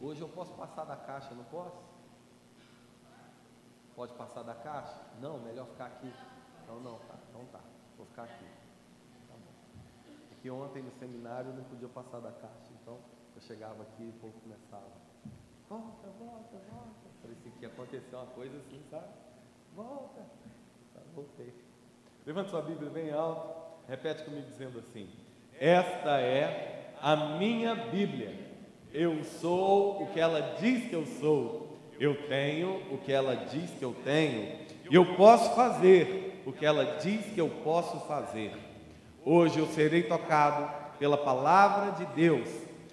Hoje eu posso passar da caixa, não posso? Pode passar da caixa? Não, melhor ficar aqui. Então não, tá, então tá. Vou ficar aqui. Tá bom. Porque ontem no seminário eu não podia passar da caixa, então eu chegava aqui e o povo começava. Volta, volta, volta. Parecia que ia acontecer uma coisa assim, sabe? Volta. Tá, voltei. Levanta sua Bíblia bem alto. Repete comigo dizendo assim: Esta é a minha Bíblia. Eu sou o que ela diz que eu sou. Eu tenho o que ela diz que eu tenho. E eu posso fazer o que ela diz que eu posso fazer. Hoje eu serei tocado pela palavra de Deus.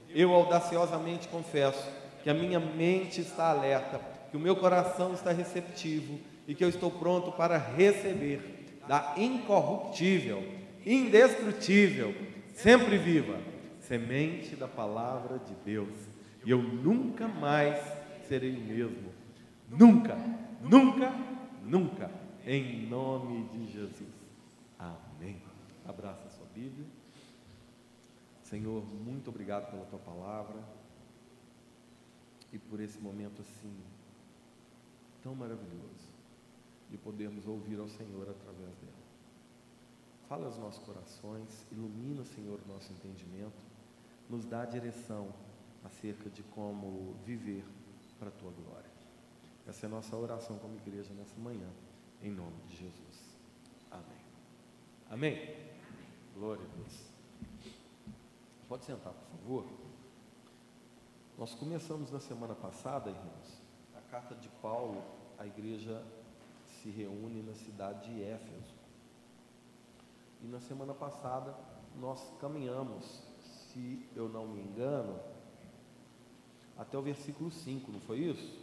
Eu audaciosamente confesso que a minha mente está alerta, que o meu coração está receptivo e que eu estou pronto para receber da incorruptível, indestrutível, sempre viva semente da palavra de Deus. E eu nunca mais serei o mesmo. Nunca, nunca, nunca. Em nome de Jesus. Amém. Abraça a sua Bíblia. Senhor, muito obrigado pela tua palavra e por esse momento assim tão maravilhoso de podermos ouvir ao Senhor através dela. Fala aos nossos corações, ilumina, Senhor, o nosso entendimento, nos dá direção acerca de como viver para a tua glória. Essa é a nossa oração como igreja nessa manhã, em nome de Jesus. Amém. Amém. Glória a Deus. Pode sentar, por favor. Nós começamos na semana passada, irmãos, a carta de Paulo à igreja se reúne na cidade de Éfeso. E na semana passada nós caminhamos, se eu não me engano, até o versículo 5, não foi isso?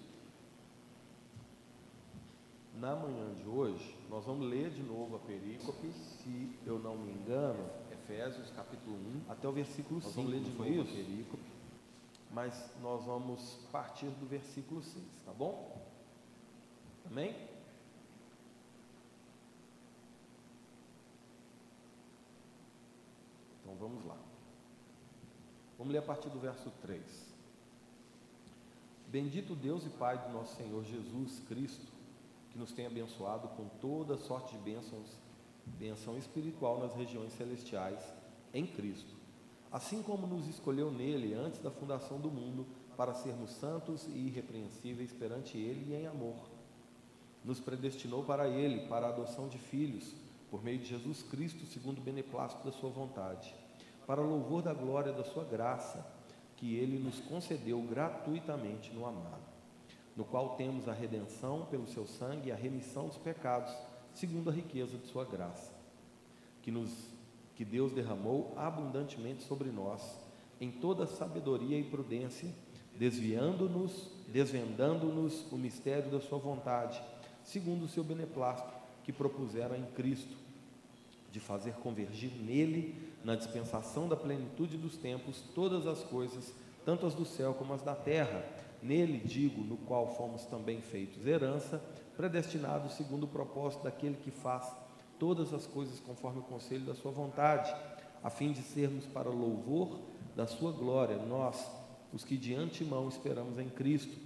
Na manhã de hoje, nós vamos ler de novo a perícope, se eu não me engano, Efésios capítulo 1, até o versículo 5. Nós vamos ler de novo isso? a perícope mas nós vamos partir do versículo 6, tá bom? Amém? Então vamos lá. Vamos ler a partir do verso 3. Bendito Deus e Pai do nosso Senhor Jesus Cristo, que nos tem abençoado com toda sorte de bênçãos, bênção espiritual nas regiões celestiais em Cristo assim como nos escolheu nele antes da fundação do mundo, para sermos santos e irrepreensíveis perante ele e em amor. Nos predestinou para ele, para a adoção de filhos, por meio de Jesus Cristo, segundo o beneplácito da sua vontade, para louvor da glória da sua graça, que ele nos concedeu gratuitamente no amado, no qual temos a redenção pelo seu sangue e a remissão dos pecados, segundo a riqueza de sua graça, que nos que Deus derramou abundantemente sobre nós, em toda sabedoria e prudência, desviando-nos, desvendando-nos o mistério da Sua vontade, segundo o seu beneplácito que propuseram em Cristo, de fazer convergir nele, na dispensação da plenitude dos tempos, todas as coisas, tanto as do céu como as da terra. Nele, digo, no qual fomos também feitos herança, predestinados segundo o propósito daquele que faz todas as coisas conforme o conselho da sua vontade, a fim de sermos para louvor da sua glória, nós, os que de antemão esperamos em Cristo,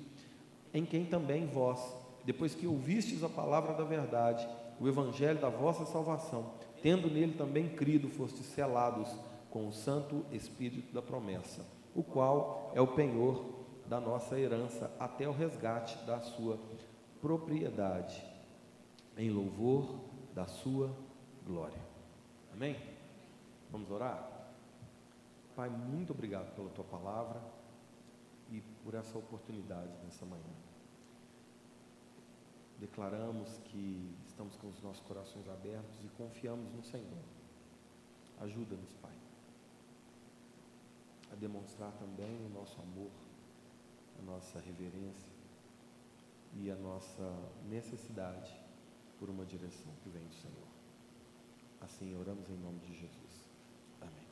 em quem também vós, depois que ouvistes a palavra da verdade, o evangelho da vossa salvação, tendo nele também crido, fostes selados com o Santo Espírito da promessa, o qual é o penhor da nossa herança até o resgate da sua propriedade, em louvor da sua glória. Amém? Vamos orar? Pai, muito obrigado pela tua palavra e por essa oportunidade nessa manhã. Declaramos que estamos com os nossos corações abertos e confiamos no Senhor. Ajuda-nos, Pai, a demonstrar também o nosso amor, a nossa reverência e a nossa necessidade por uma direção que vem do Senhor. Assim oramos em nome de Jesus. Amém.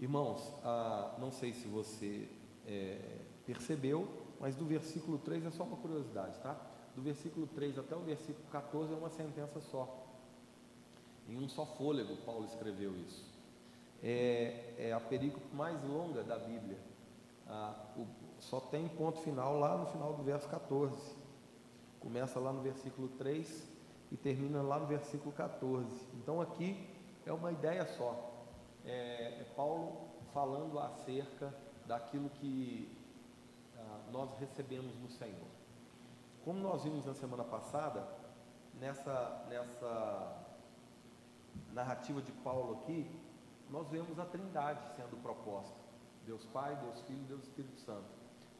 Irmãos, ah, não sei se você é, percebeu, mas do versículo 3 é só uma curiosidade, tá? Do versículo 3 até o versículo 14 é uma sentença só. Em um só fôlego, Paulo escreveu isso. é, é a perícope mais longa da Bíblia. Ah, o, só tem ponto final lá no final do verso 14. Começa lá no versículo 3 e termina lá no versículo 14. Então aqui é uma ideia só. É, é Paulo falando acerca daquilo que ah, nós recebemos no Senhor. Como nós vimos na semana passada, nessa, nessa narrativa de Paulo aqui, nós vemos a trindade sendo proposta: Deus Pai, Deus Filho Deus Espírito Santo.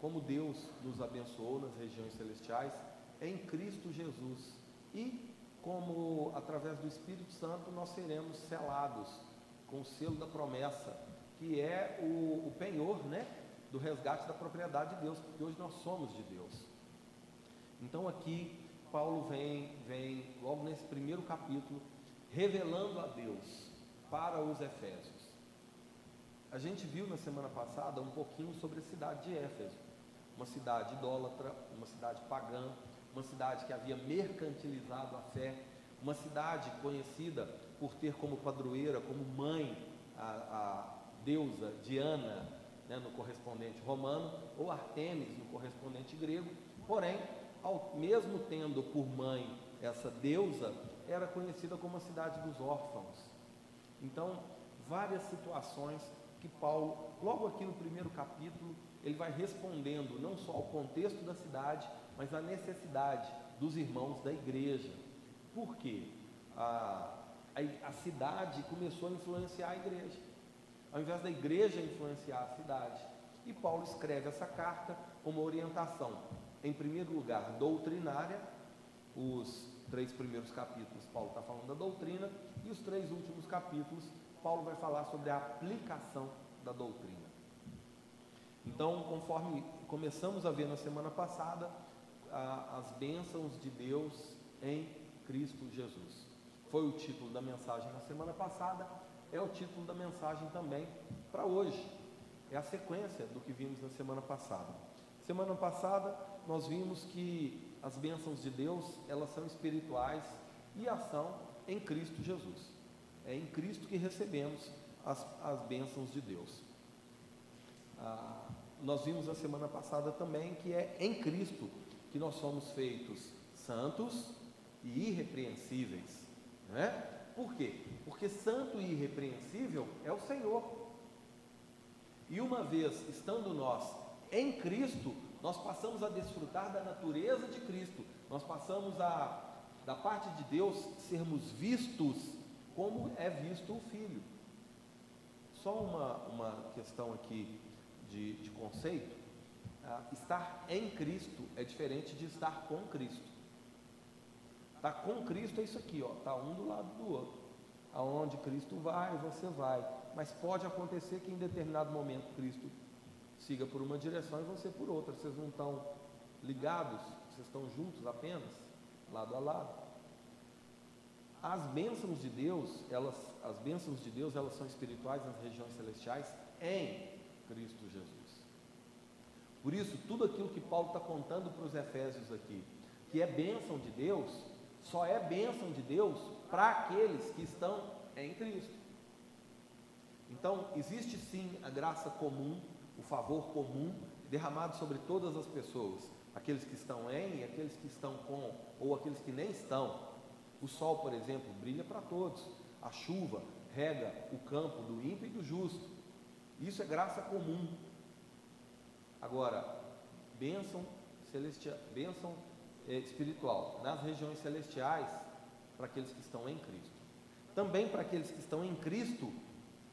Como Deus nos abençoou nas regiões celestiais em Cristo Jesus e como através do Espírito Santo nós seremos selados com o selo da promessa, que é o, o penhor, né, do resgate da propriedade de Deus, porque hoje nós somos de Deus. Então aqui Paulo vem, vem logo nesse primeiro capítulo revelando a Deus para os Efésios. A gente viu na semana passada um pouquinho sobre a cidade de Éfeso, uma cidade idólatra, uma cidade pagã, uma cidade que havia mercantilizado a fé, uma cidade conhecida por ter como padroeira, como mãe, a, a deusa Diana, né, no correspondente romano, ou Artemis, no correspondente grego, porém, ao, mesmo tendo por mãe essa deusa, era conhecida como a cidade dos órfãos. Então, várias situações que Paulo, logo aqui no primeiro capítulo, ele vai respondendo não só ao contexto da cidade, mas à necessidade dos irmãos da igreja. Por quê? A, a, a cidade começou a influenciar a igreja, ao invés da igreja influenciar a cidade. E Paulo escreve essa carta como orientação, em primeiro lugar, doutrinária, os três primeiros capítulos, Paulo está falando da doutrina, e os três últimos capítulos, Paulo vai falar sobre a aplicação da doutrina. Então, conforme começamos a ver na semana passada, a, as bênçãos de Deus em Cristo Jesus. Foi o título da mensagem na semana passada, é o título da mensagem também para hoje. É a sequência do que vimos na semana passada. Semana passada nós vimos que as bênçãos de Deus, elas são espirituais e ação em Cristo Jesus. É em Cristo que recebemos as, as bênçãos de Deus. Ah, nós vimos na semana passada também que é em Cristo que nós somos feitos santos e irrepreensíveis. Não é? Por quê? Porque santo e irrepreensível é o Senhor. E uma vez estando nós em Cristo, nós passamos a desfrutar da natureza de Cristo, nós passamos a, da parte de Deus, sermos vistos como é visto o Filho. Só uma, uma questão aqui de, de conceito: ah, estar em Cristo é diferente de estar com Cristo. Estar tá com Cristo é isso aqui, ó, tá um do lado do outro. Aonde Cristo vai, você vai. Mas pode acontecer que em determinado momento Cristo siga por uma direção e você por outra. Vocês não estão ligados, vocês estão juntos apenas, lado a lado. As bênçãos de Deus, elas, as bênçãos de Deus, elas são espirituais nas regiões celestiais em Cristo Jesus. Por isso, tudo aquilo que Paulo está contando para os Efésios aqui, que é bênção de Deus, só é bênção de Deus para aqueles que estão em Cristo. Então, existe sim a graça comum o favor comum derramado sobre todas as pessoas, aqueles que estão em, aqueles que estão com, ou aqueles que nem estão. O sol, por exemplo, brilha para todos. A chuva rega o campo do ímpio e do justo. Isso é graça comum. Agora, bênção celestial, bênção é, espiritual nas regiões celestiais para aqueles que estão em Cristo. Também para aqueles que estão em Cristo,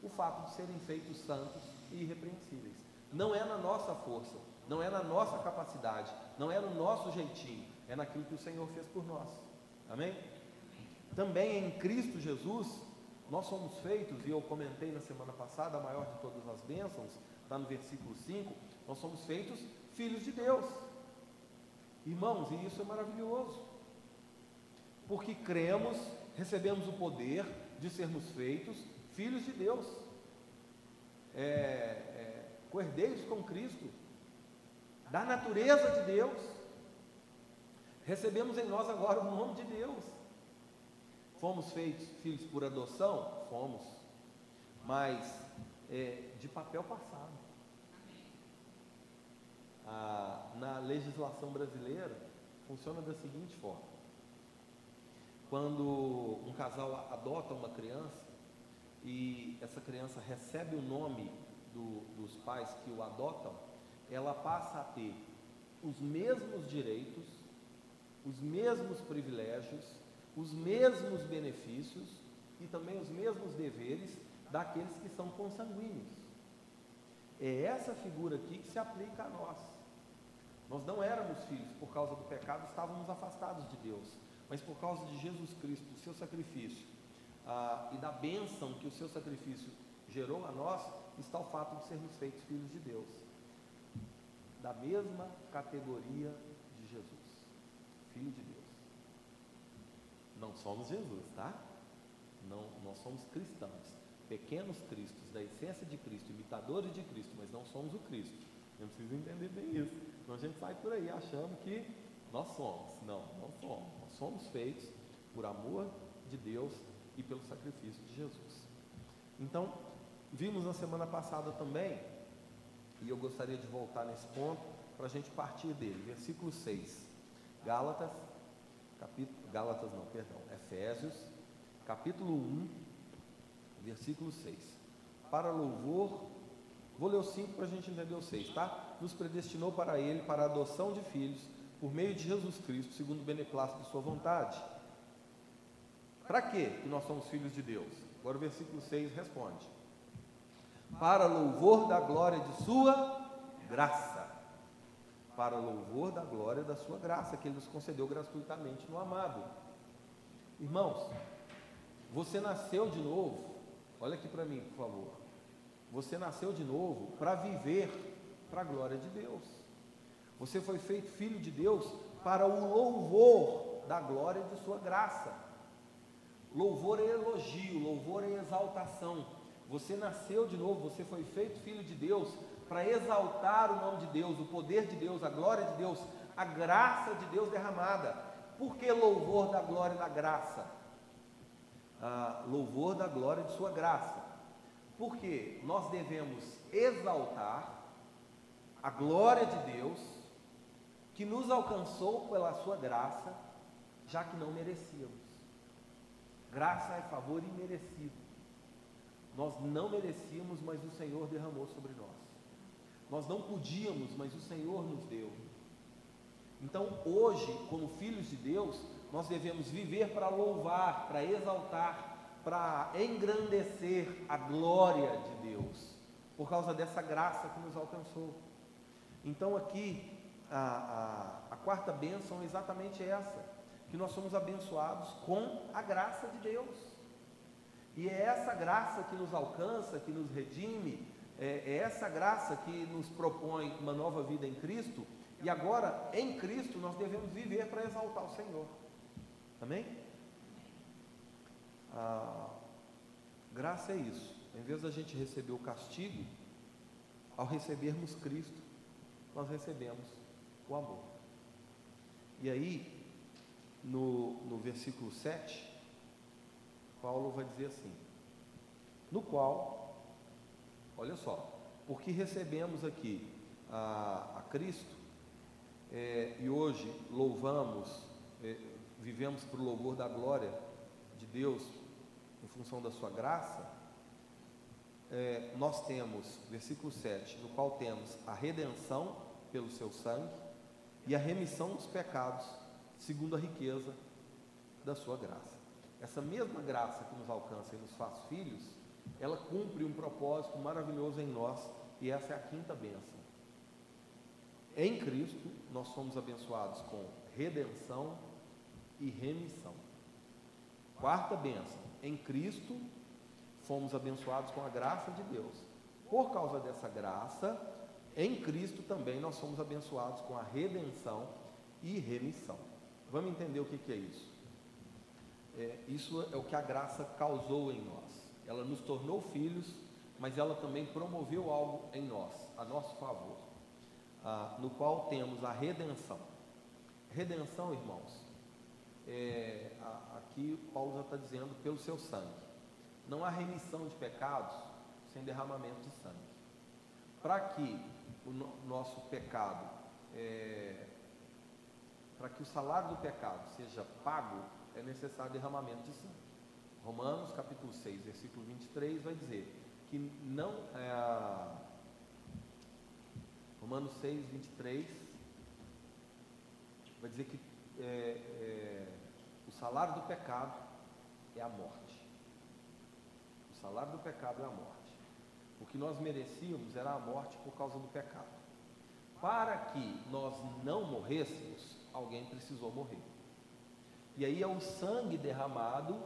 o fato de serem feitos santos e irrepreensíveis. Não é na nossa força, não é na nossa capacidade, não é no nosso jeitinho, é naquilo que o Senhor fez por nós. Amém? Também em Cristo Jesus, nós somos feitos, e eu comentei na semana passada, a maior de todas as bênçãos, está no versículo 5, nós somos feitos filhos de Deus. Irmãos, e isso é maravilhoso, porque cremos, recebemos o poder de sermos feitos filhos de Deus. É, coerdeiros com Cristo, da natureza de Deus. Recebemos em nós agora o nome de Deus. Fomos feitos filhos por adoção? Fomos. mas é, de papel passado. Ah, na legislação brasileira, funciona da seguinte forma: quando um casal adota uma criança e essa criança recebe o nome do, dos pais que o adotam, ela passa a ter os mesmos direitos, os mesmos privilégios, os mesmos benefícios e também os mesmos deveres daqueles que são consanguíneos. É essa figura aqui que se aplica a nós. Nós não éramos filhos por causa do pecado, estávamos afastados de Deus, mas por causa de Jesus Cristo, do seu sacrifício ah, e da bênção que o seu sacrifício gerou a nós, está o fato de sermos feitos filhos de Deus, da mesma categoria de Jesus, filho de Deus. Não somos Jesus, tá? Não, nós somos cristãos, pequenos cristos, da essência de Cristo, imitadores de Cristo, mas não somos o Cristo. Eu preciso entender bem isso. Então a gente sai por aí achando que nós somos. Não, não somos. Nós somos feitos por amor de Deus e pelo sacrifício de Jesus. Então, vimos na semana passada também, e eu gostaria de voltar nesse ponto para a gente partir dele, versículo 6. Gálatas, capítulo, Gálatas não, perdão, Efésios, capítulo 1, versículo 6. Para louvor, vou ler o 5 para a gente entender o 6, tá? Nos predestinou para ele, para a adoção de filhos, por meio de Jesus Cristo, segundo o beneplácito de sua vontade. Para que nós somos filhos de Deus? Agora o versículo 6 responde: Para louvor da glória de sua graça. Para louvor da glória da sua graça, que ele nos concedeu gratuitamente no amado. Irmãos, você nasceu de novo, olha aqui para mim, por favor. Você nasceu de novo para viver para a glória de Deus. Você foi feito filho de Deus para o louvor da glória de sua graça. Louvor é elogio, louvor é exaltação. Você nasceu de novo, você foi feito filho de Deus para exaltar o nome de Deus, o poder de Deus, a glória de Deus, a graça de Deus derramada. Por que louvor da glória e da graça? Ah, louvor da glória de sua graça. Porque nós devemos exaltar a glória de Deus que nos alcançou pela sua graça, já que não merecíamos. Graça é favor imerecido. Nós não merecíamos, mas o Senhor derramou sobre nós. Nós não podíamos, mas o Senhor nos deu. Então, hoje, como filhos de Deus, nós devemos viver para louvar, para exaltar, para engrandecer a glória de Deus, por causa dessa graça que nos alcançou. Então, aqui, a, a, a quarta bênção é exatamente essa: que nós somos abençoados com a graça de Deus. E é essa graça que nos alcança, que nos redime, é, é essa graça que nos propõe uma nova vida em Cristo. E agora, em Cristo, nós devemos viver para exaltar o Senhor. Amém? Graça é isso. Em vez da gente receber o castigo, ao recebermos Cristo, nós recebemos o amor. E aí, no, no versículo 7, Paulo vai dizer assim: no qual, olha só, porque recebemos aqui a, a Cristo é, e hoje louvamos, é, vivemos para o louvor da glória de Deus em função da sua graça, é, nós temos, versículo 7, no qual temos a redenção pelo seu sangue e a remissão dos pecados segundo a riqueza da sua graça. Essa mesma graça que nos alcança e nos faz filhos, ela cumpre um propósito maravilhoso em nós, e essa é a quinta bênção. Em Cristo, nós somos abençoados com redenção e remissão. Quarta bênção, em Cristo, fomos abençoados com a graça de Deus. Por causa dessa graça, em Cristo também nós somos abençoados com a redenção e remissão. Vamos entender o que, que é isso. É, isso é o que a graça causou em nós. Ela nos tornou filhos, mas ela também promoveu algo em nós, a nosso favor, no qual temos a redenção. Redenção, irmãos, é, aqui Paulo já está dizendo pelo seu sangue. Não há remissão de pecados sem derramamento de sangue. Para que o no, nosso pecado, é, para que o salário do pecado seja pago, é necessário derramamento de sangue. Romanos capítulo 6, versículo 23 vai dizer que não é, Romanos 6, 23 vai dizer que é, é, o salário do pecado é a morte. O salário do pecado é a morte. O que nós merecíamos era a morte por causa do pecado. Para que nós não morrêssemos, alguém precisou morrer. E aí é o sangue derramado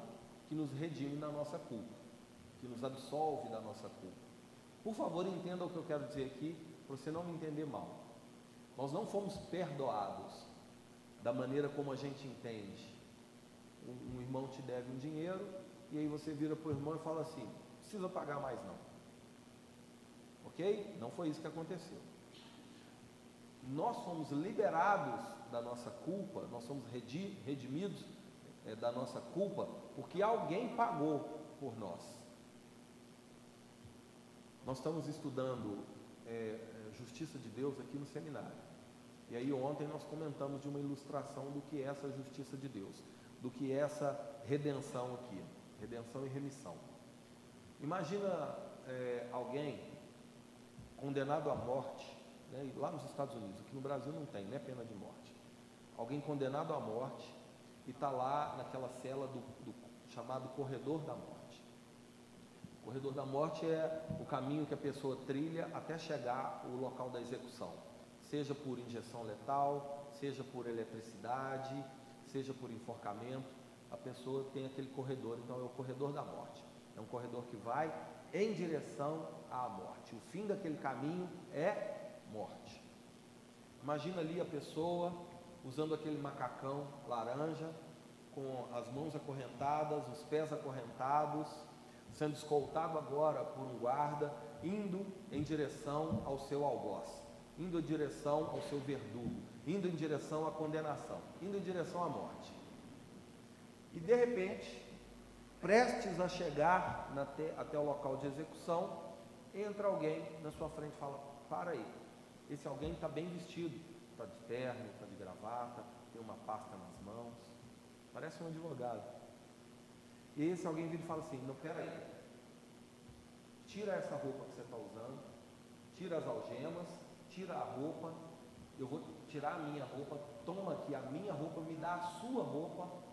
que nos redime da nossa culpa, que nos absolve da nossa culpa. Por favor, entenda o que eu quero dizer aqui, para você não me entender mal. Nós não fomos perdoados da maneira como a gente entende. Um, um irmão te deve um dinheiro, e aí você vira para o irmão e fala assim: precisa pagar mais não. Ok? Não foi isso que aconteceu. Nós somos liberados da nossa culpa, nós somos redimidos é, da nossa culpa, porque alguém pagou por nós. Nós estamos estudando é, justiça de Deus aqui no seminário. E aí ontem nós comentamos de uma ilustração do que é essa justiça de Deus, do que é essa redenção aqui, redenção e remissão. Imagina é, alguém condenado à morte, né, lá nos Estados Unidos, aqui no Brasil não tem, né, pena de morte. Alguém condenado à morte e está lá naquela cela do, do chamado corredor da morte. O corredor da morte é o caminho que a pessoa trilha até chegar ao local da execução, seja por injeção letal, seja por eletricidade, seja por enforcamento, a pessoa tem aquele corredor, então é o corredor da morte. É um corredor que vai em direção à morte. O fim daquele caminho é morte. Imagina ali a pessoa usando aquele macacão laranja, com as mãos acorrentadas, os pés acorrentados, sendo escoltado agora por um guarda, indo em direção ao seu algoz, indo em direção ao seu verdugo, indo em direção à condenação, indo em direção à morte. E de repente, prestes a chegar até, até o local de execução, entra alguém na sua frente e fala: Para aí, esse alguém está bem vestido, está de terno, está de gravata, tem uma pasta nas mãos, parece um advogado. E esse alguém vira e fala assim: Não, pera aí, tira essa roupa que você está usando, tira as algemas, tira a roupa, eu vou tirar a minha roupa, toma aqui a minha roupa, me dá a sua roupa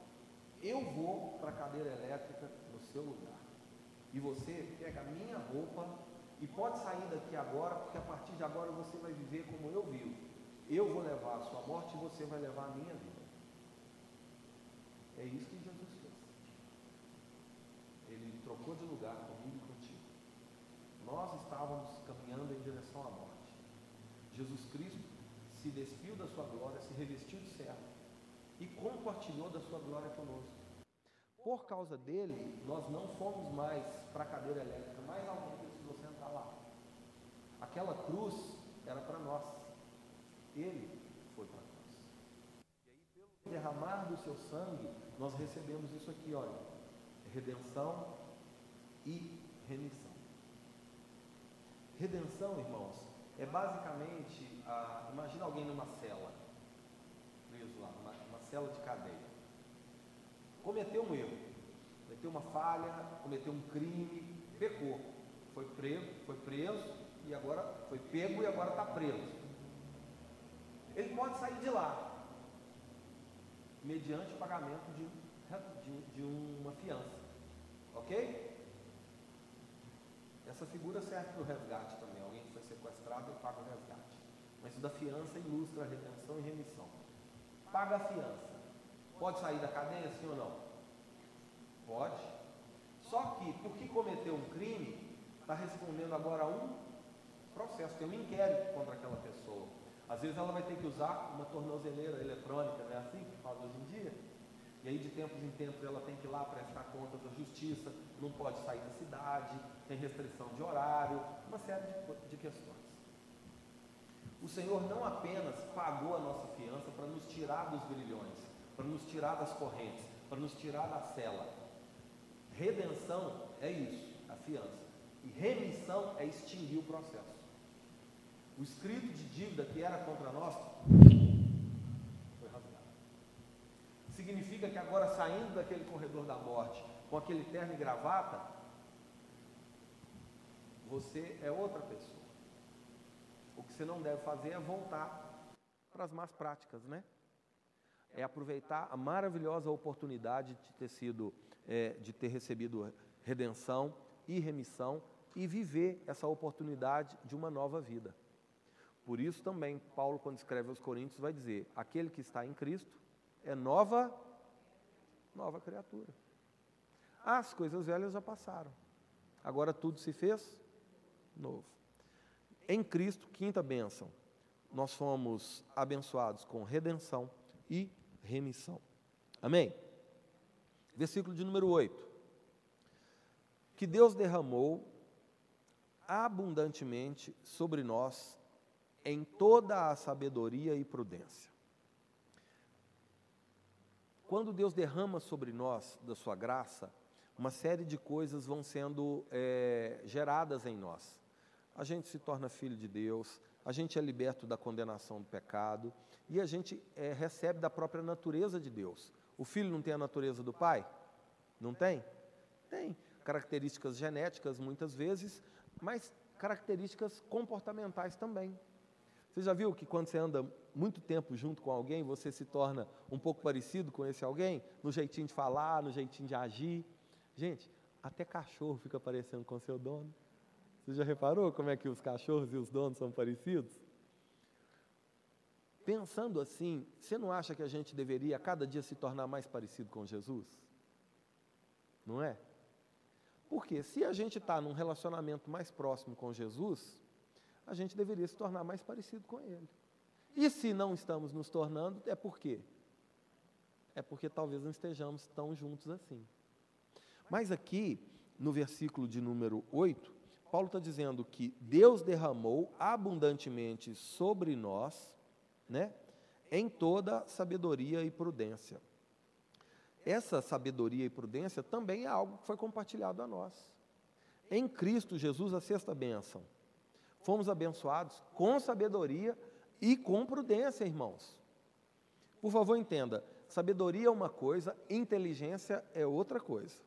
eu vou para a cadeira elétrica no seu lugar. E você pega a minha roupa e pode sair daqui agora, porque a partir de agora você vai viver como eu vivo. Eu vou levar a sua morte e você vai levar a minha vida. É isso que Jesus fez. Ele trocou de lugar comigo e contigo. Nós estávamos caminhando em direção à morte. Jesus Cristo se despiu da sua glória, se revestiu de servo e compartilhou da sua glória conosco. Por causa dele, nós não fomos mais para a cadeira elétrica, mais alguém sentar lá. Aquela cruz era para nós, ele foi para nós. E aí, pelo derramar do seu sangue, nós recebemos isso aqui, olha: redenção e remissão. Redenção, irmãos, é basicamente, a, imagina alguém numa cela, preso lá, numa, cela de cadeia. Cometeu um erro, cometeu uma falha, cometeu um crime, pecou, foi preso, foi preso e agora foi pego e agora está preso. Ele pode sair de lá, mediante o pagamento de, de, de uma fiança. Ok? Essa figura serve para o resgate também. Alguém que foi sequestrado e paga o resgate. Mas isso da fiança ilustra a redenção e remissão paga a fiança. Pode sair da cadeia, sim ou não? Pode. Só que, porque cometeu um crime, está respondendo agora a um processo, tem um inquérito contra aquela pessoa. Às vezes ela vai ter que usar uma tornozeleira eletrônica, não é assim que faz hoje em dia? E aí de tempos em tempos ela tem que ir lá prestar conta da justiça, não pode sair da cidade, tem restrição de horário, uma série de, de questões. O Senhor não apenas pagou a nossa fiança para nos tirar dos grilhões, para nos tirar das correntes, para nos tirar da cela. Redenção é isso, a fiança. E remissão é extinguir o processo. O escrito de dívida que era contra nós foi rasgado. Significa que agora, saindo daquele corredor da morte, com aquele terno e gravata, você é outra pessoa. O que você não deve fazer é voltar para as más práticas, né? É aproveitar a maravilhosa oportunidade de ter sido, é, de ter recebido redenção e remissão e viver essa oportunidade de uma nova vida. Por isso também Paulo, quando escreve aos Coríntios, vai dizer: aquele que está em Cristo é nova, nova criatura. As coisas velhas já passaram. Agora tudo se fez novo. Em Cristo, quinta bênção, nós fomos abençoados com redenção e remissão. Amém? Versículo de número 8. Que Deus derramou abundantemente sobre nós em toda a sabedoria e prudência. Quando Deus derrama sobre nós da sua graça, uma série de coisas vão sendo é, geradas em nós. A gente se torna filho de Deus, a gente é liberto da condenação do pecado e a gente é, recebe da própria natureza de Deus. O filho não tem a natureza do pai? Não tem? Tem. Características genéticas, muitas vezes, mas características comportamentais também. Você já viu que quando você anda muito tempo junto com alguém, você se torna um pouco parecido com esse alguém? No jeitinho de falar, no jeitinho de agir. Gente, até cachorro fica parecendo com seu dono. Você já reparou como é que os cachorros e os donos são parecidos? Pensando assim, você não acha que a gente deveria cada dia se tornar mais parecido com Jesus? Não é? Porque se a gente está num relacionamento mais próximo com Jesus, a gente deveria se tornar mais parecido com Ele. E se não estamos nos tornando, é por quê? É porque talvez não estejamos tão juntos assim. Mas aqui, no versículo de número 8, Paulo está dizendo que Deus derramou abundantemente sobre nós, né, em toda sabedoria e prudência. Essa sabedoria e prudência também é algo que foi compartilhado a nós. Em Cristo Jesus, a sexta bênção fomos abençoados com sabedoria e com prudência, irmãos. Por favor, entenda: sabedoria é uma coisa, inteligência é outra coisa.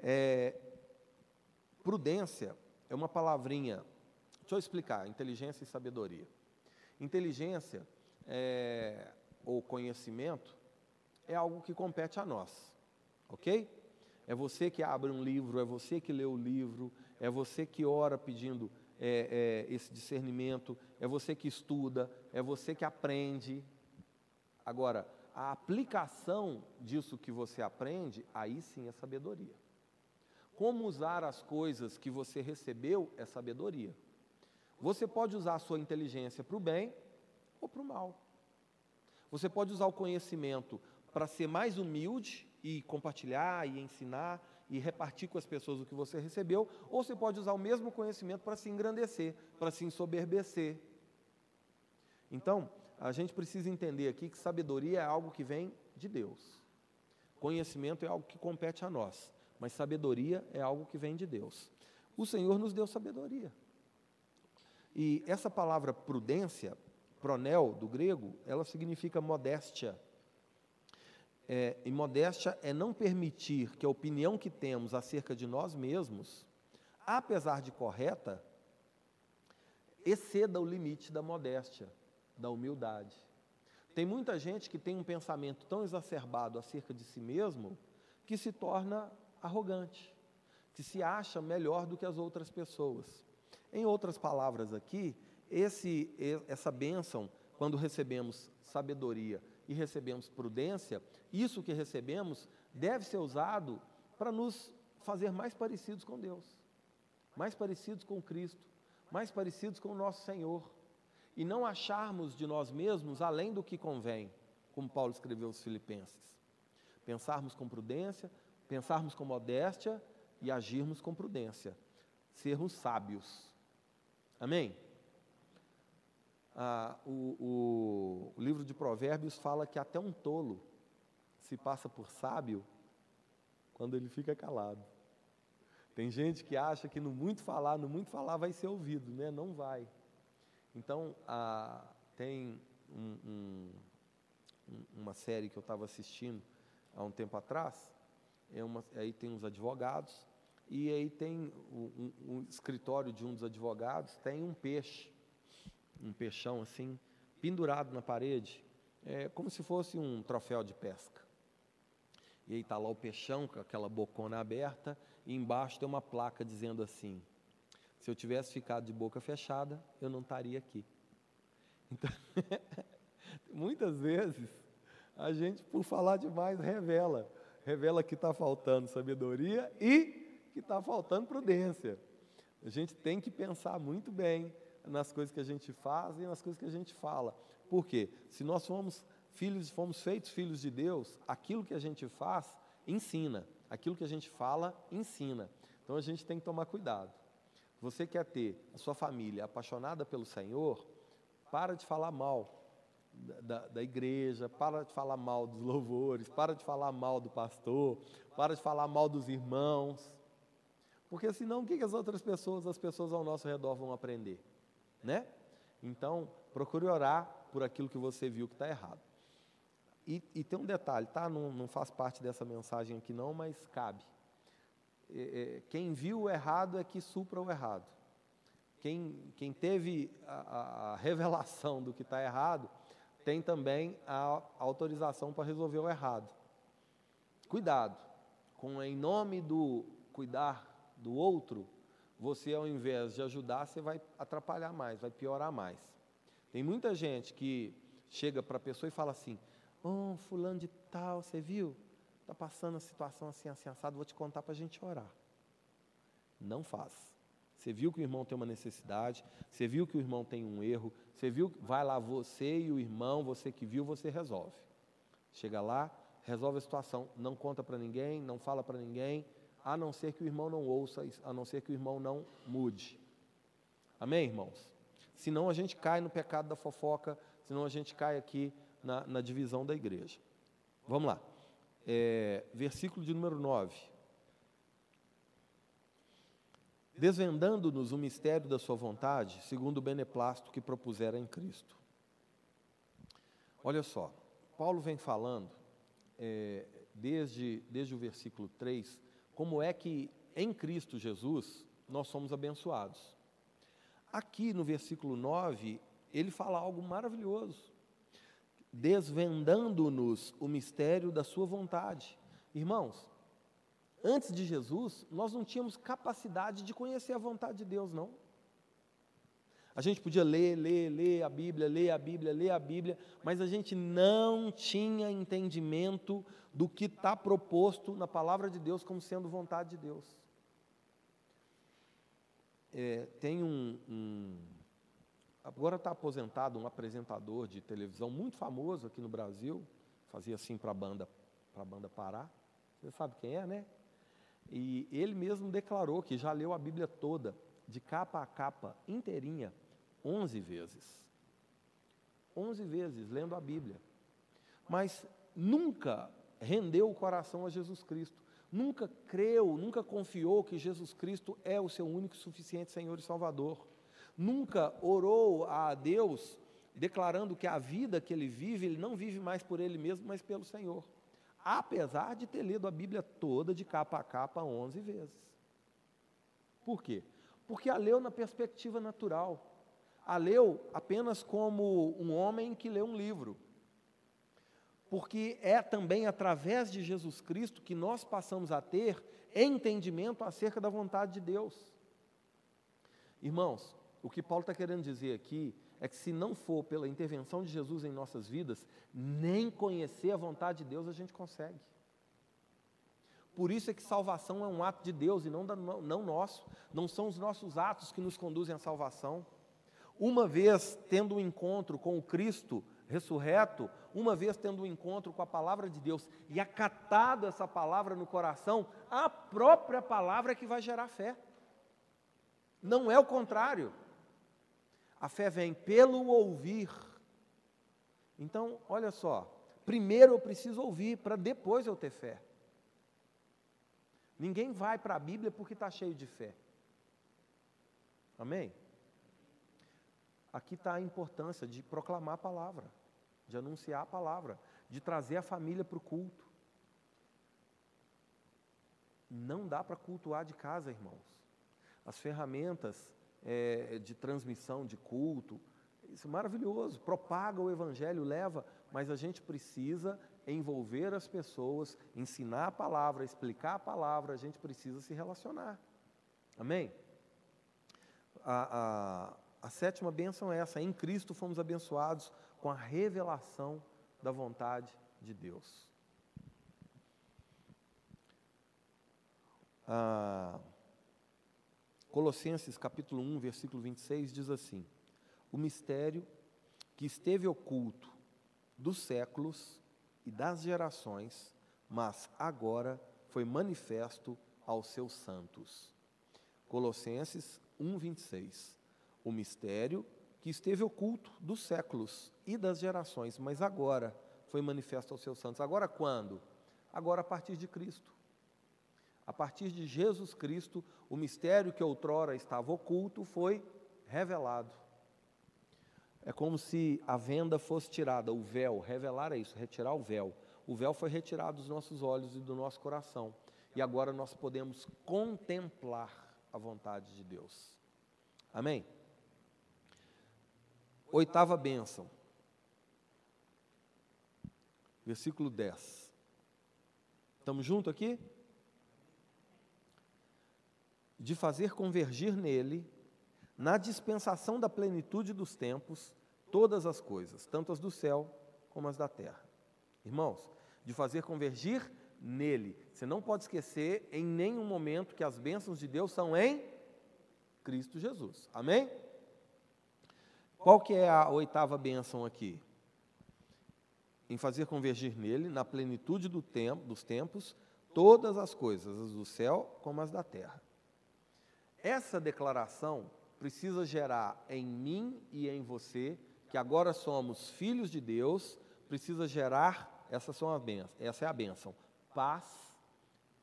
É, prudência é uma palavrinha. Deixa eu explicar: inteligência e sabedoria. Inteligência é, ou conhecimento é algo que compete a nós, ok? É você que abre um livro, é você que lê o livro, é você que ora pedindo é, é, esse discernimento, é você que estuda, é você que aprende. Agora, a aplicação disso que você aprende, aí sim é sabedoria. Como usar as coisas que você recebeu é sabedoria. Você pode usar a sua inteligência para o bem ou para o mal. Você pode usar o conhecimento para ser mais humilde e compartilhar e ensinar e repartir com as pessoas o que você recebeu, ou você pode usar o mesmo conhecimento para se engrandecer, para se ensoberbecer. Então, a gente precisa entender aqui que sabedoria é algo que vem de Deus. Conhecimento é algo que compete a nós, mas sabedoria é algo que vem de Deus. O Senhor nos deu sabedoria. E essa palavra prudência, pronel do grego, ela significa modéstia é, e modéstia é não permitir que a opinião que temos acerca de nós mesmos, apesar de correta, exceda o limite da modéstia, da humildade. Tem muita gente que tem um pensamento tão exacerbado acerca de si mesmo que se torna arrogante, que se acha melhor do que as outras pessoas. Em outras palavras aqui, esse, essa bênção, quando recebemos sabedoria e recebemos prudência, isso que recebemos deve ser usado para nos fazer mais parecidos com Deus, mais parecidos com Cristo, mais parecidos com o nosso Senhor, e não acharmos de nós mesmos além do que convém, como Paulo escreveu aos Filipenses. Pensarmos com prudência, pensarmos com modéstia e agirmos com prudência, sermos sábios. Amém? Ah, o, o, livro de Provérbios fala que até um tolo se passa por sábio quando ele fica calado. Tem gente que acha que no muito falar, no muito falar vai ser ouvido, né? Não vai. Então, a, tem um, um, uma série que eu estava assistindo há um tempo atrás, é uma, aí tem uns advogados, e aí tem um, escritório de um dos advogados, tem um peixe, um peixão assim, pendurado na parede, é como se fosse um troféu de pesca. E aí está lá o peixão com aquela bocona aberta, e embaixo tem uma placa dizendo assim: se eu tivesse ficado de boca fechada, eu não estaria aqui. Então, muitas vezes, a gente, por falar demais, revela. Revela que está faltando sabedoria e que está faltando prudência. A gente tem que pensar muito bem nas coisas que a gente faz e nas coisas que a gente fala. Por quê? Se nós somos filhos, fomos feitos filhos de Deus, aquilo que a gente faz ensina, aquilo que a gente fala ensina. Então a gente tem que tomar cuidado. Você quer ter a sua família apaixonada pelo Senhor, para de falar mal da, da, igreja, para de falar mal dos louvores, para de falar mal do pastor, para de falar mal dos irmãos. Porque senão o que, que as outras pessoas, as pessoas ao nosso redor vão aprender? Né? Então, procure orar por aquilo que você viu que está errado. E, e, tem um detalhe, tá? Não, não, faz parte dessa mensagem aqui não, mas cabe. É, é, quem viu o errado é que supra o errado. Quem, quem teve a, a revelação do que está errado, tem também a autorização para resolver o errado. Cuidado, com em nome do cuidar do outro, você ao invés de ajudar, você vai atrapalhar mais, vai piorar mais. Tem muita gente que chega para a pessoa e fala assim: Oh, fulano de tal, você viu? Está passando a situação assim, assim, assado, vou te contar para a gente orar. Não faz. Você viu que o irmão tem uma necessidade, você viu que o irmão tem um erro, você viu, vai lá você e o irmão, você que viu, você resolve. Chega lá, resolve a situação, não conta para ninguém, não fala para ninguém, a não ser que o irmão não ouça, a não ser que o irmão não mude. Amém, irmãos? Senão a gente cai no pecado da fofoca, senão a gente cai aqui na, na divisão da igreja. Vamos lá. É, versículo de número 9. Desvendando-nos o mistério da sua vontade, segundo o beneplácito que propusera em Cristo. Olha só, Paulo vem falando, é, desde, desde o versículo 3, como é que em Cristo Jesus nós somos abençoados. Aqui no versículo 9, ele fala algo maravilhoso desvendando-nos o mistério da Sua vontade. Irmãos, antes de Jesus, nós não tínhamos capacidade de conhecer a vontade de Deus, não. A gente podia ler, ler, ler a Bíblia, ler a Bíblia, ler a Bíblia, mas a gente não tinha entendimento do que está proposto na palavra de Deus como sendo vontade de Deus. É, tem um, um Agora está aposentado um apresentador de televisão muito famoso aqui no Brasil, fazia assim para a banda, para a banda parar. Você sabe quem é, né? E ele mesmo declarou que já leu a Bíblia toda, de capa a capa, inteirinha, 11 vezes. 11 vezes lendo a Bíblia. Mas nunca rendeu o coração a Jesus Cristo. Nunca creu, nunca confiou que Jesus Cristo é o seu único e suficiente Senhor e Salvador nunca orou a Deus declarando que a vida que ele vive, ele não vive mais por ele mesmo, mas pelo Senhor. Apesar de ter lido a Bíblia toda de capa a capa 11 vezes. Por quê? Porque a leu na perspectiva natural. A leu apenas como um homem que lê um livro. Porque é também através de Jesus Cristo que nós passamos a ter entendimento acerca da vontade de Deus. Irmãos, o que Paulo está querendo dizer aqui é que se não for pela intervenção de Jesus em nossas vidas, nem conhecer a vontade de Deus a gente consegue. Por isso é que salvação é um ato de Deus e não, da, não nosso. Não são os nossos atos que nos conduzem à salvação. Uma vez tendo um encontro com o Cristo ressurreto, uma vez tendo um encontro com a palavra de Deus e acatado essa palavra no coração, a própria palavra é que vai gerar fé. Não é o contrário. A fé vem pelo ouvir. Então, olha só, primeiro eu preciso ouvir para depois eu ter fé. Ninguém vai para a Bíblia porque está cheio de fé. Amém? Aqui está a importância de proclamar a palavra, de anunciar a palavra, de trazer a família para o culto. Não dá para cultuar de casa, irmãos. As ferramentas é, de transmissão de culto, isso é maravilhoso, propaga o evangelho, leva, mas a gente precisa envolver as pessoas, ensinar a palavra, explicar a palavra, a gente precisa se relacionar. Amém? A, a, a sétima bênção é essa: em Cristo fomos abençoados com a revelação da vontade de Deus. Ah, Colossenses capítulo 1, versículo 26 diz assim: O mistério que esteve oculto dos séculos e das gerações, mas agora foi manifesto aos seus santos. Colossenses 1, 26. O mistério que esteve oculto dos séculos e das gerações, mas agora foi manifesto aos seus santos. Agora quando? Agora a partir de Cristo. A partir de Jesus Cristo, o mistério que outrora estava oculto foi revelado. É como se a venda fosse tirada, o véu, revelar é isso, retirar o véu. O véu foi retirado dos nossos olhos e do nosso coração. E agora nós podemos contemplar a vontade de Deus. Amém? Oitava bênção. Versículo 10. Estamos juntos aqui? de fazer convergir nele, na dispensação da plenitude dos tempos, todas as coisas, tanto as do céu como as da terra. Irmãos, de fazer convergir nele. Você não pode esquecer em nenhum momento que as bênçãos de Deus são em Cristo Jesus. Amém? Qual que é a oitava bênção aqui? Em fazer convergir nele, na plenitude do tempo, dos tempos, todas as coisas, as do céu como as da terra. Essa declaração precisa gerar em mim e em você, que agora somos filhos de Deus, precisa gerar, essa, são a benção, essa é a bênção, paz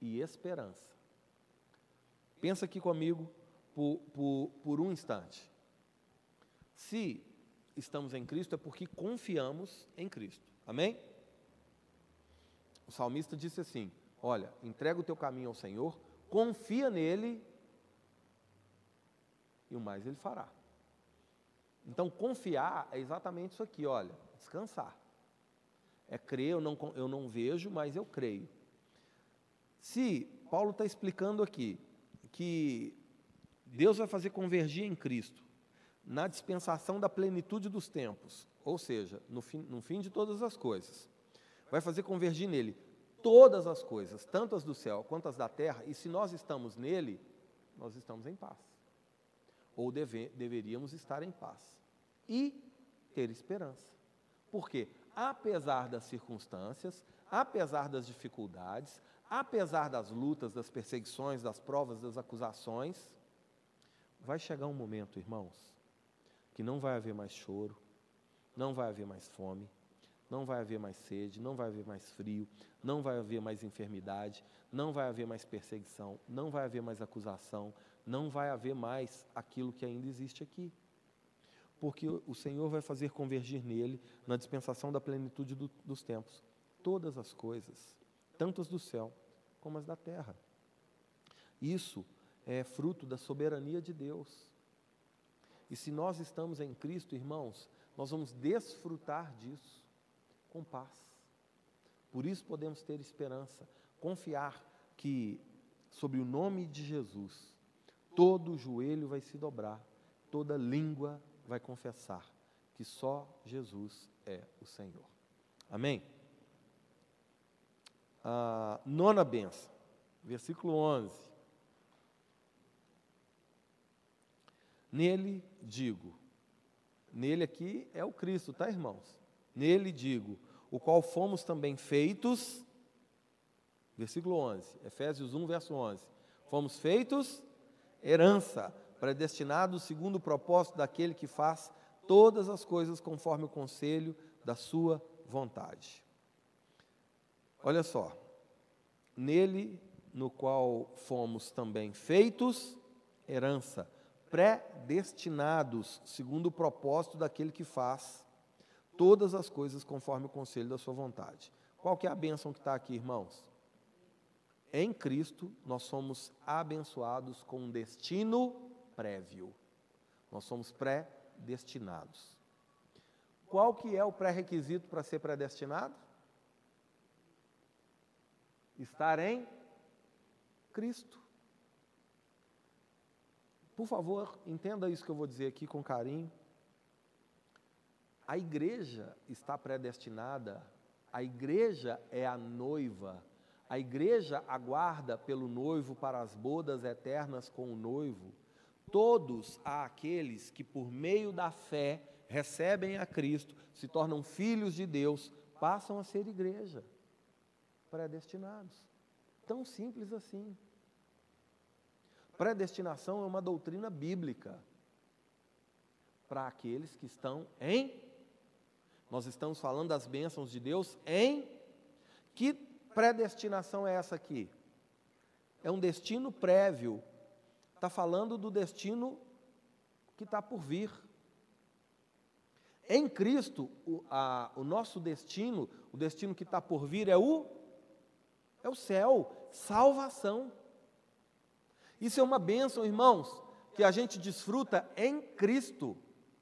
e esperança. Pensa aqui comigo por, por, por um instante. Se estamos em Cristo é porque confiamos em Cristo. Amém? O salmista disse assim: Olha, entrega o teu caminho ao Senhor, confia nele e o mais ele fará. Então, confiar é exatamente isso aqui, olha, descansar. É crer, eu não, eu não vejo, mas eu creio. Se Paulo está explicando aqui que Deus vai fazer convergir em Cristo, na dispensação da plenitude dos tempos, ou seja, no fim, no fim de todas as coisas, vai fazer convergir nele todas as coisas, tanto as do céu quanto as da terra, e se nós estamos nele, nós estamos em paz ou deve, deveríamos estar em paz e ter esperança. Porque, apesar das circunstâncias, apesar das dificuldades, apesar das lutas, das perseguições, das provas, das acusações, vai chegar um momento, irmãos, que não vai haver mais choro, não vai haver mais fome, não vai haver mais sede, não vai haver mais frio, não vai haver mais enfermidade, não vai haver mais perseguição, não vai haver mais acusação, não vai haver mais aquilo que ainda existe aqui. Porque o Senhor vai fazer convergir nele, na dispensação da plenitude do, dos tempos, todas as coisas, tanto as do céu como as da terra. Isso é fruto da soberania de Deus. E se nós estamos em Cristo, irmãos, nós vamos desfrutar disso com paz. Por isso podemos ter esperança, confiar que, sobre o nome de Jesus, todo joelho vai se dobrar, toda língua vai confessar que só Jesus é o Senhor. Amém? A nona benção, versículo 11. Nele digo, nele aqui é o Cristo, tá, irmãos? Nele digo, o qual fomos também feitos, versículo 11, Efésios 1, verso 11. Fomos feitos herança, predestinado segundo o propósito daquele que faz todas as coisas conforme o conselho da sua vontade. Olha só, nele no qual fomos também feitos herança, predestinados, segundo o propósito daquele que faz todas as coisas conforme o conselho da sua vontade. Qual que é a bênção que está aqui, irmãos? Em Cristo, nós somos abençoados com um destino prévio. Nós somos predestinados. Qual que é o pré-requisito para ser predestinado? Estar em Cristo. Por favor, entenda isso que eu vou dizer aqui com carinho. A igreja está predestinada, a igreja é a noiva, a igreja aguarda pelo noivo para as bodas eternas com o noivo. Todos aqueles que, por meio da fé, recebem a Cristo, se tornam filhos de Deus, passam a ser igreja, predestinados. Tão simples assim. Predestinação é uma doutrina bíblica para aqueles que estão em. Nós estamos falando das bênçãos de Deus em. Que predestinação é essa aqui? É um destino prévio. Está falando do destino que está por vir. Em Cristo, o, a, o nosso destino, o destino que está por vir é o, é o céu, salvação. Isso é uma bênção, irmãos, que a gente desfruta em Cristo,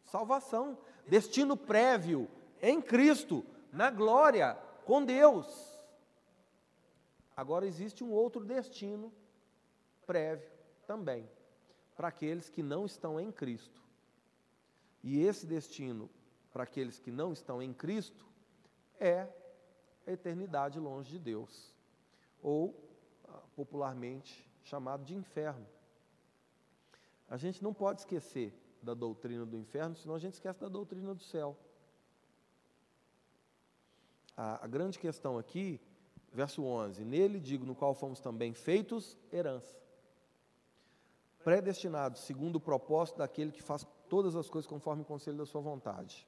salvação, destino prévio em Cristo, na glória, com Deus. Agora existe um outro destino prévio também, para aqueles que não estão em Cristo. E esse destino para aqueles que não estão em Cristo é a eternidade longe de Deus, ou ah, popularmente chamado de inferno. A gente não pode esquecer da doutrina do inferno, senão a gente esquece da doutrina do céu. A, a grande questão aqui, verso 11: Nele digo, no qual fomos também feitos herança, predestinados segundo o propósito daquele que faz todas as coisas conforme o conselho da sua vontade.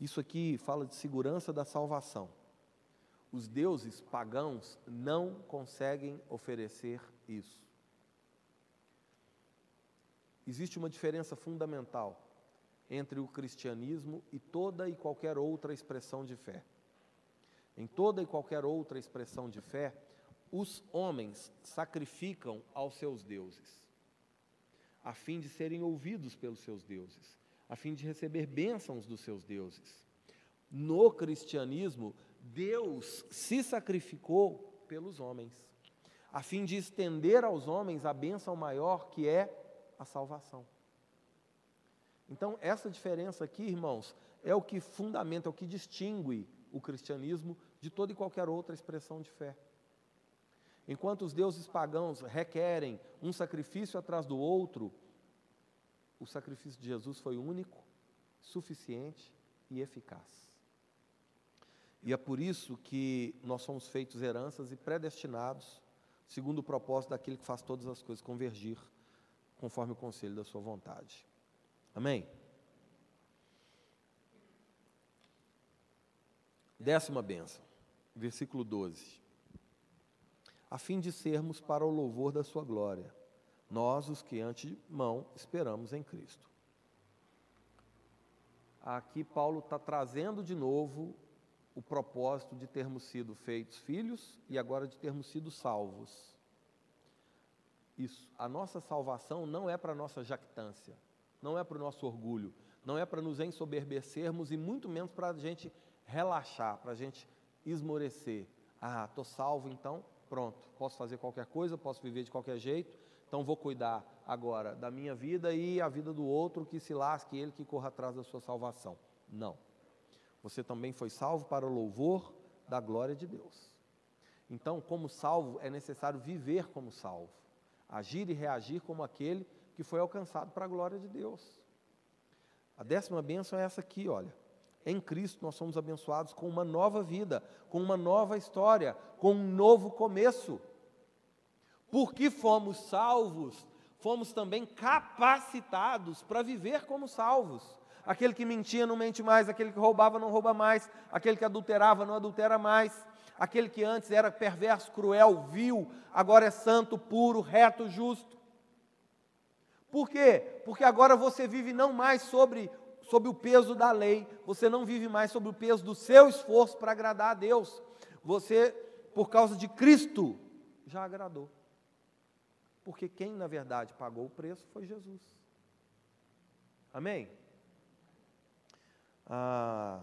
Isso aqui fala de segurança da salvação. Os deuses pagãos não conseguem oferecer isso. Existe uma diferença fundamental entre o cristianismo e toda e qualquer outra expressão de fé. Em toda e qualquer outra expressão de fé, os homens sacrificam aos seus deuses, a fim de serem ouvidos pelos seus deuses, a fim de receber bênçãos dos seus deuses. No cristianismo, Deus se sacrificou pelos homens, a fim de estender aos homens a bênção maior que é a salvação. Então, essa diferença aqui, irmãos, é o que fundamenta, é o que distingue o cristianismo de toda e qualquer outra expressão de fé. Enquanto os deuses pagãos requerem um sacrifício atrás do outro, o sacrifício de Jesus foi único, suficiente e eficaz. E é por isso que nós somos feitos heranças e predestinados, segundo o propósito daquele que faz todas as coisas convergir, conforme o conselho da sua vontade. Amém? Décima benção, versículo 12. A fim de sermos para o louvor da sua glória nós, os que antemão esperamos em Cristo. Aqui Paulo está trazendo de novo o propósito de termos sido feitos filhos e agora de termos sido salvos. Isso, a nossa salvação não é para nossa jactância, não é para o nosso orgulho, não é para nos ensoberbecermos e muito menos para a gente relaxar, para a gente esmorecer. Ah, estou salvo, então pronto, posso fazer qualquer coisa, posso viver de qualquer jeito, então vou cuidar agora da minha vida e a vida do outro que se lasque ele que corra atrás da sua salvação. Não. Você também foi salvo para o louvor da glória de Deus. Então, como salvo, é necessário viver como salvo, agir e reagir como aquele que foi alcançado para a glória de Deus. A décima bênção é essa aqui, olha. Em Cristo nós somos abençoados com uma nova vida, com uma nova história, com um novo começo porque fomos salvos, fomos também capacitados para viver como salvos. Aquele que mentia não mente mais, aquele que roubava não rouba mais, aquele que adulterava não adultera mais, Aquele que antes era perverso, cruel, vil, agora é santo, puro, reto, justo. Por quê? Porque agora você vive não mais sobre, sobre o peso da lei, você não vive mais sobre o peso do seu esforço para agradar a Deus. Você, por causa de Cristo, já agradou. Porque quem, na verdade, pagou o preço foi Jesus. Amém? Ah,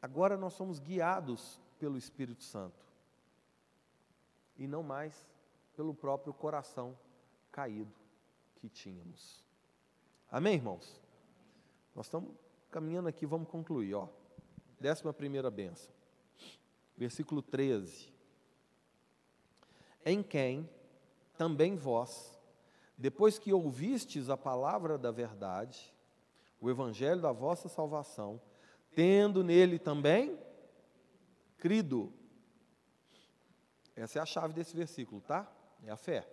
agora nós somos guiados pelo Espírito Santo e não mais pelo próprio coração caído que tínhamos. Amém, irmãos? Nós estamos caminhando aqui, vamos concluir, ó. Décima primeira benção. Versículo 13. Em quem também vós, depois que ouvistes a palavra da verdade, o evangelho da vossa salvação, tendo nele também crido. Essa é a chave desse versículo, tá? É a fé.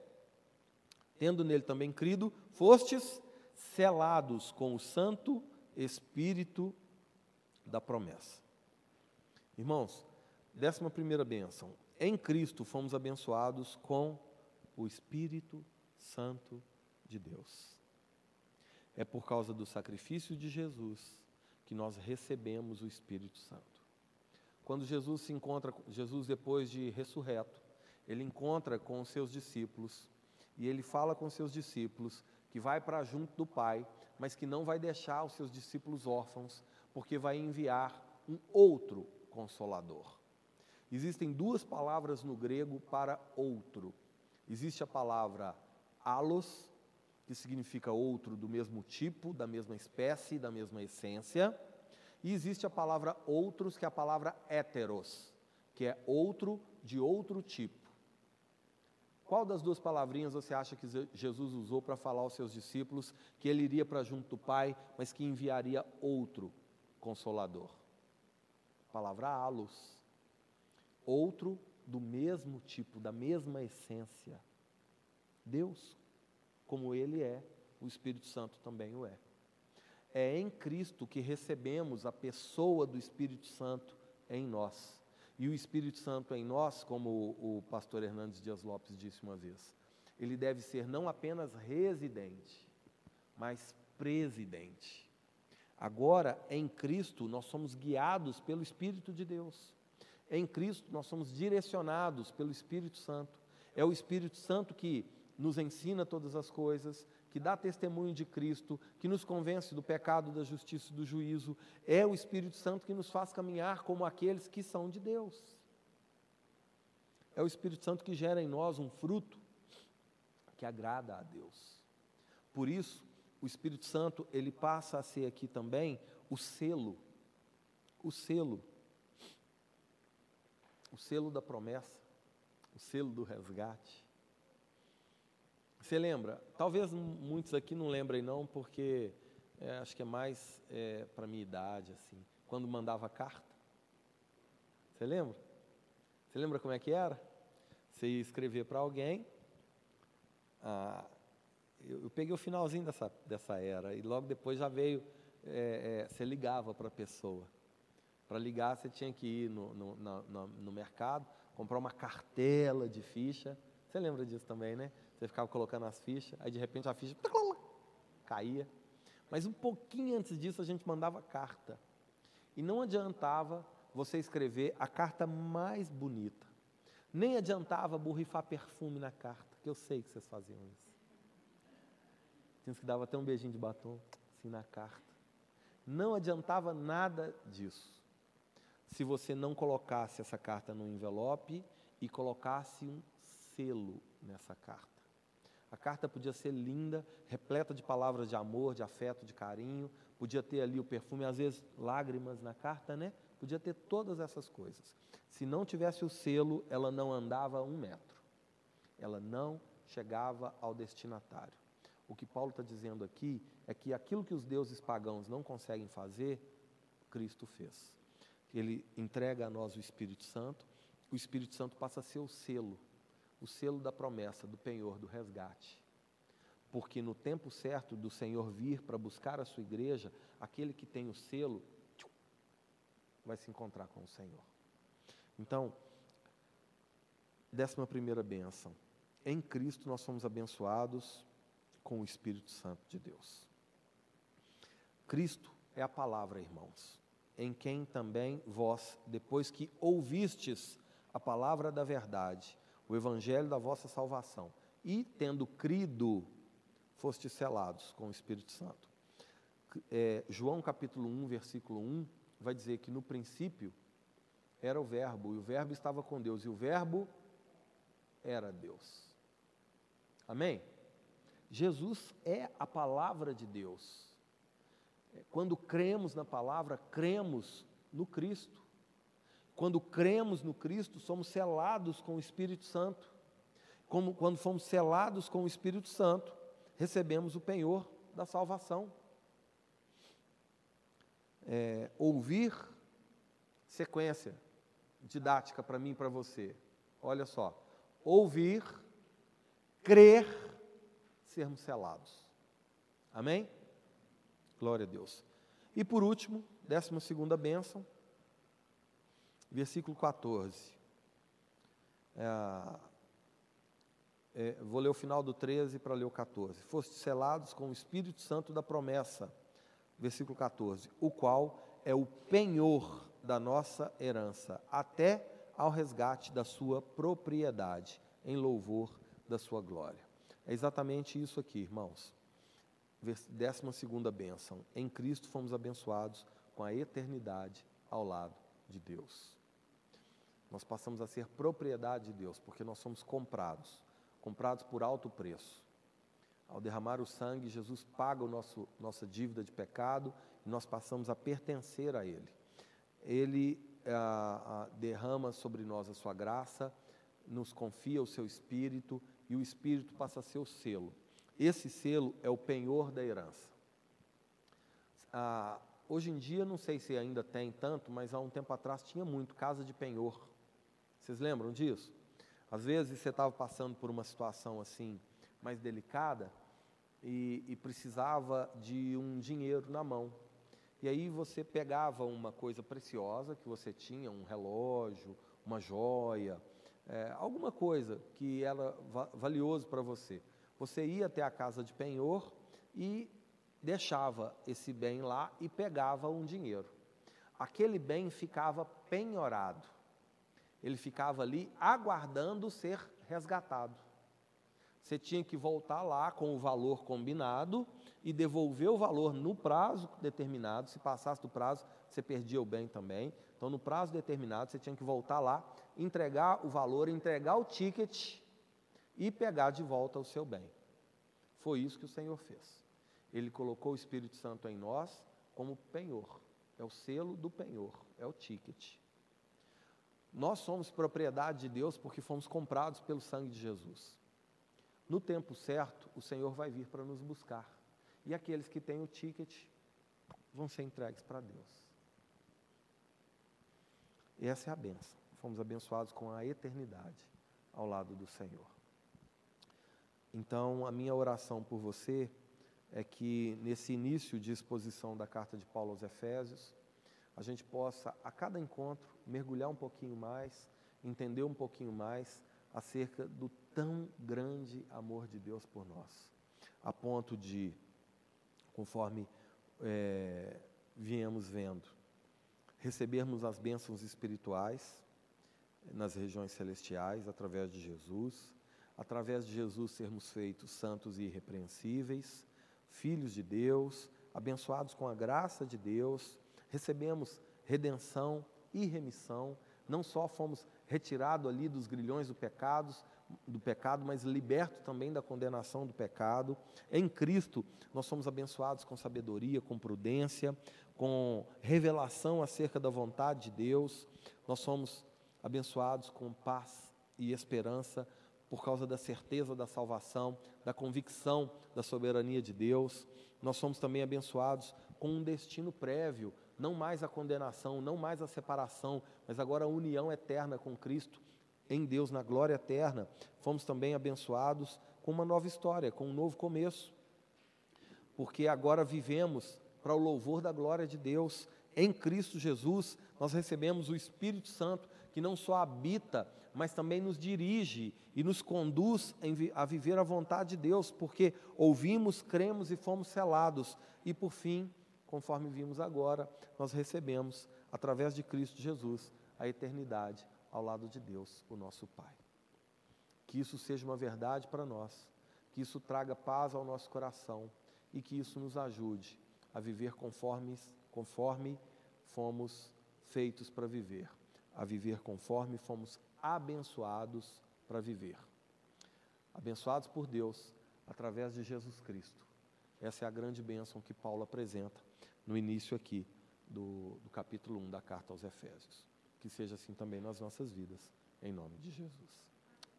Tendo nele também crido, fostes selados com o Santo Espírito da promessa. Irmãos, décima primeira bênção. Em Cristo fomos abençoados com o Espírito Santo de Deus. É por causa do sacrifício de Jesus que nós recebemos o Espírito Santo. Quando Jesus se encontra, Jesus depois de ressurreto, ele encontra com os seus discípulos e ele fala com os seus discípulos que vai para junto do Pai, mas que não vai deixar os seus discípulos órfãos, porque vai enviar um outro consolador. Existem duas palavras no grego para outro. Existe a palavra alos, que significa outro do mesmo tipo, da mesma espécie, da mesma essência. E existe a palavra outros, que é a palavra heteros, que é outro de outro tipo. Qual das duas palavrinhas você acha que Jesus usou para falar aos seus discípulos que ele iria para junto do Pai, mas que enviaria outro consolador? A palavra alos. Outro do mesmo tipo, da mesma essência. Deus, como Ele é, o Espírito Santo também o é. É em Cristo que recebemos a pessoa do Espírito Santo em nós. E o Espírito Santo em nós, como o pastor Hernandes Dias Lopes disse uma vez, ele deve ser não apenas residente, mas presidente. Agora, em Cristo, nós somos guiados pelo Espírito de Deus. Em Cristo, nós somos direcionados pelo Espírito Santo. É o Espírito Santo que nos ensina todas as coisas, que dá testemunho de Cristo, que nos convence do pecado, da justiça e do juízo. É o Espírito Santo que nos faz caminhar como aqueles que são de Deus. É o Espírito Santo que gera em nós um fruto que agrada a Deus. Por isso, o Espírito Santo, ele passa a ser aqui também o selo, o selo o selo da promessa, o selo do resgate. Você lembra? Talvez muitos aqui não lembrem não, porque é, acho que é mais é, para minha idade assim. Quando mandava carta, você lembra? Você lembra como é que era? Você ia escrever para alguém. Ah, eu, eu, peguei o finalzinho dessa, dessa era e logo depois já veio. É, é você ligava para a pessoa. Para ligar, você tinha que ir no, no, no, no, mercado, comprar uma cartela de ficha. Você lembra disso também, né? Você ficava colocando as fichas, aí de repente a ficha caía. Mas um pouquinho antes disso, a gente mandava carta. E não adiantava você escrever a carta mais bonita. Nem adiantava borrifar perfume na carta, que eu sei que vocês faziam isso. Tinha que dava até um beijinho de batom, assim, na carta. Não adiantava nada disso se você não colocasse essa carta no envelope e colocasse um selo nessa carta. A carta podia ser linda, repleta de palavras de amor, de afeto, de carinho, podia ter ali o perfume, às vezes lágrimas na carta, né? Podia ter todas essas coisas. Se não tivesse o selo, ela não andava um metro. Ela não chegava ao destinatário. O que Paulo está dizendo aqui é que aquilo que os deuses pagãos não conseguem fazer, Cristo fez ele entrega a nós o Espírito Santo, o Espírito Santo passa a ser o selo, o selo da promessa, do penhor, do resgate. Porque no tempo certo do Senhor vir para buscar a sua igreja, aquele que tem o selo vai se encontrar com o Senhor. Então, décima primeira bênção. Em Cristo nós somos abençoados com o Espírito Santo de Deus. Cristo é a palavra, irmãos, em quem também vós, depois que ouvistes a palavra da verdade, o evangelho da vossa salvação, e tendo crido, fostes selados com o Espírito Santo. É, João capítulo 1, versículo 1, vai dizer que no princípio era o Verbo, e o Verbo estava com Deus, e o Verbo era Deus. Amém? Jesus é a palavra de Deus. É, quando cremos na palavra, cremos no Cristo. Quando cremos no Cristo, somos selados com o Espírito Santo. Como, quando fomos selados com o Espírito Santo, recebemos o penhor da salvação. É, ouvir, sequência didática para mim e para você. Olha só: ouvir, crer, sermos selados. Amém? Glória a Deus. E por último, décima segunda bênção, versículo 14. É, é, vou ler o final do 13 para ler o 14. Foste selados com o Espírito Santo da promessa, versículo 14, o qual é o penhor da nossa herança, até ao resgate da sua propriedade, em louvor da sua glória. É exatamente isso aqui, irmãos. Décima segunda bênção. Em Cristo fomos abençoados com a eternidade ao lado de Deus. Nós passamos a ser propriedade de Deus, porque nós somos comprados, comprados por alto preço. Ao derramar o sangue, Jesus paga o nosso, nossa dívida de pecado e nós passamos a pertencer a Ele. Ele ah, ah, derrama sobre nós a sua graça, nos confia o seu Espírito e o Espírito passa a ser o selo. Esse selo é o penhor da herança. Ah, hoje em dia, não sei se ainda tem tanto, mas há um tempo atrás tinha muito casa de penhor. Vocês lembram disso? Às vezes você estava passando por uma situação assim mais delicada e, e precisava de um dinheiro na mão. E aí você pegava uma coisa preciosa que você tinha, um relógio, uma joia, é, alguma coisa que era valioso para você. Você ia até a casa de penhor e deixava esse bem lá e pegava um dinheiro. Aquele bem ficava penhorado. Ele ficava ali aguardando ser resgatado. Você tinha que voltar lá com o valor combinado e devolver o valor no prazo determinado. Se passasse do prazo, você perdia o bem também. Então, no prazo determinado, você tinha que voltar lá, entregar o valor, entregar o ticket e pegar de volta o seu bem. Foi isso que o Senhor fez. Ele colocou o Espírito Santo em nós como penhor. É o selo do penhor, é o ticket. Nós somos propriedade de Deus porque fomos comprados pelo sangue de Jesus. No tempo certo, o Senhor vai vir para nos buscar. E aqueles que têm o ticket vão ser entregues para Deus. E essa é a benção. Fomos abençoados com a eternidade ao lado do Senhor. Então, a minha oração por você é que nesse início de exposição da carta de Paulo aos Efésios, a gente possa, a cada encontro, mergulhar um pouquinho mais, entender um pouquinho mais acerca do tão grande amor de Deus por nós, a ponto de, conforme é, viemos vendo, recebermos as bênçãos espirituais nas regiões celestiais através de Jesus, através de Jesus sermos feitos santos e irrepreensíveis, filhos de Deus, abençoados com a graça de Deus, recebemos redenção e remissão, não só fomos retirados ali dos grilhões do pecado, do pecado, mas liberto também da condenação do pecado. Em Cristo, nós somos abençoados com sabedoria, com prudência, com revelação acerca da vontade de Deus. Nós somos abençoados com paz e esperança por causa da certeza da salvação, da convicção da soberania de Deus. Nós somos também abençoados com um destino prévio, não mais a condenação, não mais a separação, mas agora a união eterna com Cristo em Deus na glória eterna. Fomos também abençoados com uma nova história, com um novo começo, porque agora vivemos para o louvor da glória de Deus. Em Cristo Jesus, nós recebemos o Espírito Santo que não só habita, mas também nos dirige e nos conduz a viver a vontade de Deus, porque ouvimos, cremos e fomos selados. E por fim, conforme vimos agora, nós recebemos, através de Cristo Jesus, a eternidade ao lado de Deus, o nosso Pai. Que isso seja uma verdade para nós, que isso traga paz ao nosso coração e que isso nos ajude a viver conforme, conforme fomos feitos para viver, a viver conforme fomos abençoados para viver. Abençoados por Deus através de Jesus Cristo. Essa é a grande bênção que Paulo apresenta no início aqui do, do capítulo 1 da carta aos Efésios. Que seja assim também nas nossas vidas, em nome de Jesus.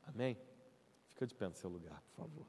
Amém? Fica de pé no seu lugar, por favor.